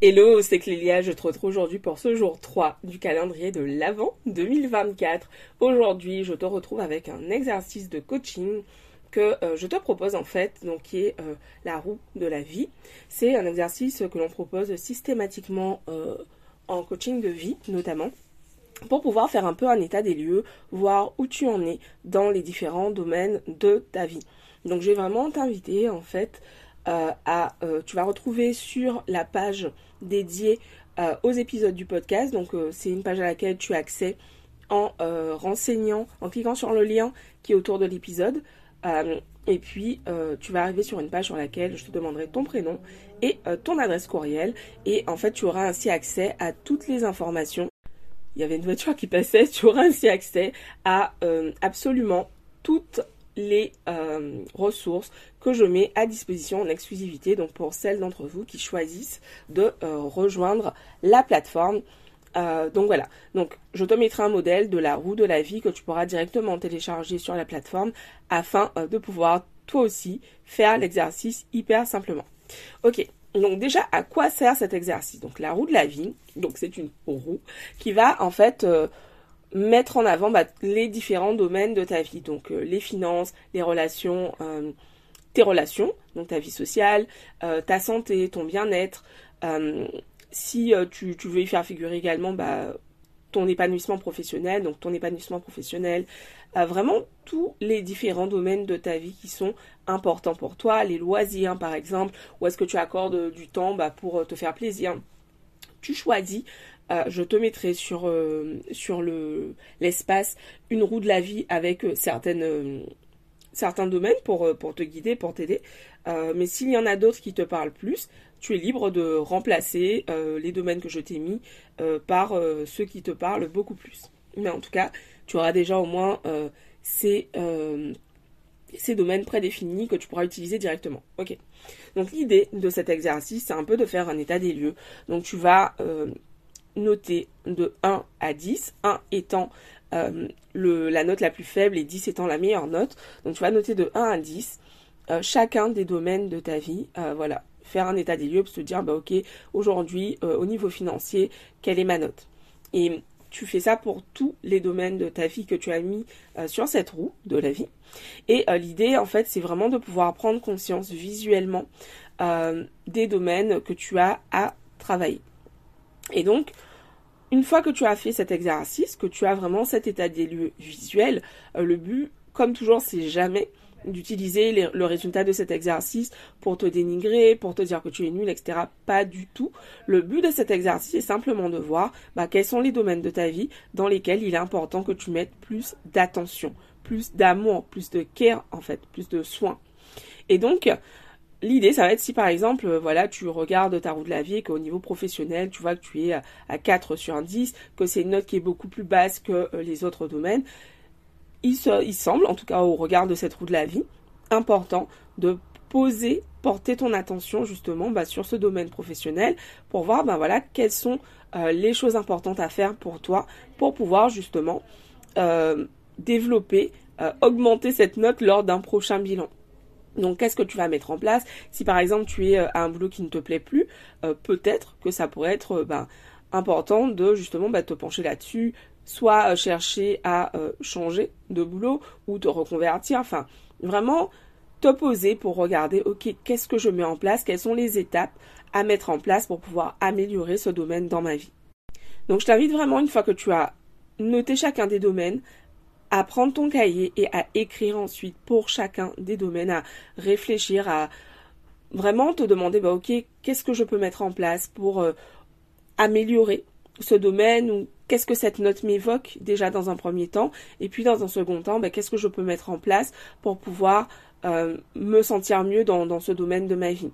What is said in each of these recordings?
Hello, c'est Clélia, je te retrouve aujourd'hui pour ce jour 3 du calendrier de l'Avent 2024. Aujourd'hui, je te retrouve avec un exercice de coaching que euh, je te propose en fait, donc qui est euh, la roue de la vie. C'est un exercice que l'on propose systématiquement euh, en coaching de vie notamment pour pouvoir faire un peu un état des lieux, voir où tu en es dans les différents domaines de ta vie. Donc je vais vraiment t'inviter en fait à, tu vas retrouver sur la page dédiée aux épisodes du podcast, donc c'est une page à laquelle tu as accès en renseignant, en cliquant sur le lien qui est autour de l'épisode. Euh, et puis, euh, tu vas arriver sur une page sur laquelle je te demanderai ton prénom et euh, ton adresse courriel. Et en fait, tu auras ainsi accès à toutes les informations. Il y avait une voiture qui passait, tu auras ainsi accès à absolument toutes les ressources que je mets à disposition en exclusivité. Donc, pour celles d'entre vous qui choisissent de rejoindre la plateforme. Euh, donc voilà, donc je te mettrai un modèle de la roue de la vie que tu pourras directement télécharger sur la plateforme afin euh, de pouvoir toi aussi faire l'exercice hyper simplement. Ok, donc déjà à quoi sert cet exercice? Donc la roue de la vie, donc c'est une roue qui va en fait euh, mettre en avant bah, les différents domaines de ta vie, donc les finances, les relations, tes relations, donc ta vie sociale, ta santé, ton bien-être. Si euh, tu, veux y faire figurer également bah, ton épanouissement professionnel, donc ton épanouissement professionnel, euh, vraiment tous les différents domaines de ta vie qui sont importants pour toi, les loisirs par exemple, ou est-ce que tu accordes du temps bah, pour euh, te faire plaisir. Tu choisis, je te mettrai sur, sur le, l'espace une roue de la vie avec certaines, certains domaines pour, pour te guider, pour t'aider. mais s'il y en a d'autres qui te parlent plus, tu es libre de remplacer euh, les domaines que je t'ai mis euh, par euh, ceux qui te parlent beaucoup plus. Mais en tout cas, tu auras déjà au moins ces, ces domaines prédéfinis que tu pourras utiliser directement. Ok. Donc l'idée de cet exercice, c'est un peu de faire un état des lieux. Donc tu vas noter de 1 à 10, 1 étant le, la note la plus faible et 10 étant la meilleure note. Donc tu vas noter de 1 à 10 chacun des domaines de ta vie. voilà, faire un état des lieux pour se dire, bah ok, aujourd'hui, euh, au niveau financier, quelle est ma note Et tu fais ça pour tous les domaines de ta vie que tu as mis euh, sur cette roue de la vie. Et euh, l'idée, en fait, c'est vraiment de pouvoir prendre conscience visuellement des domaines que tu as à travailler. Et donc, une fois que tu as fait cet exercice, que tu as vraiment cet état des lieux visuel, le but, comme toujours, c'est jamais d'utiliser le résultat de cet exercice pour te dénigrer, pour te dire que tu es nul, etc. Pas du tout. Le but de cet exercice est simplement de voir bah, quels sont les domaines de ta vie dans lesquels il est important que tu mettes plus d'attention, plus d'amour, plus de care en fait, plus de soin. Et donc, L'idée, ça va être si par exemple, voilà, tu regardes ta roue de la vie et qu'au niveau professionnel, tu vois que tu es à 4 sur un 10, que c'est une note qui est beaucoup plus basse que euh, les autres domaines, il, semble, en tout cas au regard de cette roue de la vie, important de poser, porter ton attention justement bah, sur ce domaine professionnel pour voir ben voilà quelles sont euh, les choses importantes à faire pour toi pour pouvoir justement euh, développer, euh, augmenter cette note lors d'un prochain bilan. Donc qu'est-ce que tu vas mettre en place? Si par exemple tu es à un boulot qui ne te plaît plus, peut-être que ça pourrait être ben, important de justement bah, te pencher là-dessus, soit euh, chercher à euh, changer de boulot ou te reconvertir, enfin vraiment te poser pour regarder, ok, qu'est-ce que je mets en place, quelles sont les étapes à mettre en place pour pouvoir améliorer ce domaine dans ma vie? Donc je t'invite vraiment, une fois que tu as noté chacun des domaines, à prendre ton cahier et à écrire ensuite pour chacun des domaines, à réfléchir, à vraiment te demander, bah ok, qu'est-ce que je peux mettre en place pour euh, améliorer ce domaine ou qu'est-ce que cette note m'évoque déjà dans un premier temps et puis dans un second temps ben, qu'est-ce que je peux mettre en place pour pouvoir euh, me sentir mieux dans, ce domaine de ma vie.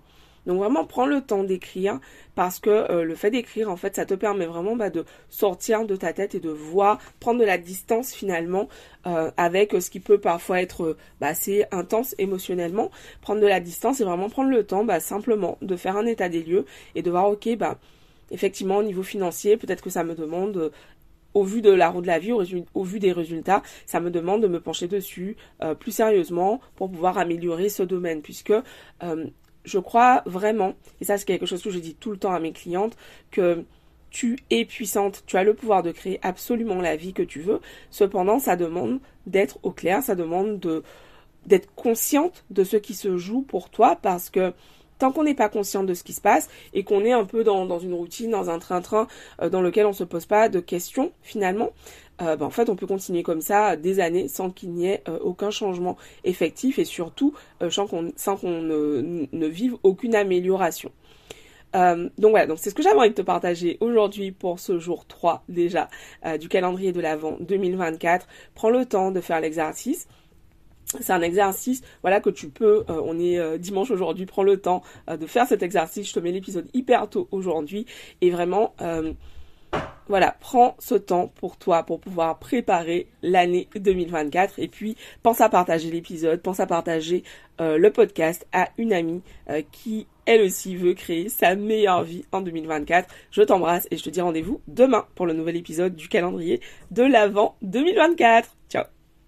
Donc vraiment prends le temps d'écrire parce que euh, le fait d'écrire en fait ça te permet vraiment bah, de sortir de ta tête et de voir, prendre de la distance finalement euh, avec ce qui peut parfois être bah, assez intense émotionnellement. Prendre de la distance et vraiment prendre le temps bah, simplement de faire un état des lieux et de voir ok bah effectivement, au niveau financier, peut-être que ça me demande, euh, au vu de la roue de la vie, au, vu des résultats, ça me demande de me pencher dessus euh, plus sérieusement pour pouvoir améliorer ce domaine, puisque euh, je crois vraiment, et ça c'est quelque chose que je dis tout le temps à mes clientes, que tu es puissante, tu as le pouvoir de créer absolument la vie que tu veux. Cependant, ça demande d'être au clair, ça demande de d'être consciente de ce qui se joue pour toi parce que tant qu'on n'est pas consciente de ce qui se passe et qu'on est un peu dans, une routine, dans un train-train euh, dans lequel on se pose pas de questions finalement, euh, ben, en fait on peut continuer comme ça des années sans qu'il n'y ait euh, aucun changement effectif et surtout sans qu'on ne, vive aucune amélioration. donc voilà, c'est ce que de te partager aujourd'hui pour ce jour 3 déjà du calendrier de l'Avent 2024. Prends le temps de faire l'exercice c'est un exercice voilà que tu peux euh, on est euh, dimanche aujourd'hui prends le temps euh, de faire cet exercice je te mets l'épisode hyper tôt aujourd'hui et vraiment voilà, prends ce temps pour toi pour pouvoir préparer l'année 2024 et puis pense à partager l'épisode, pense à partager le podcast à une amie qui elle aussi veut créer sa meilleure vie en 2024. Je t'embrasse et je te dis rendez-vous demain pour le nouvel épisode du calendrier de l'Avent 2024. Ciao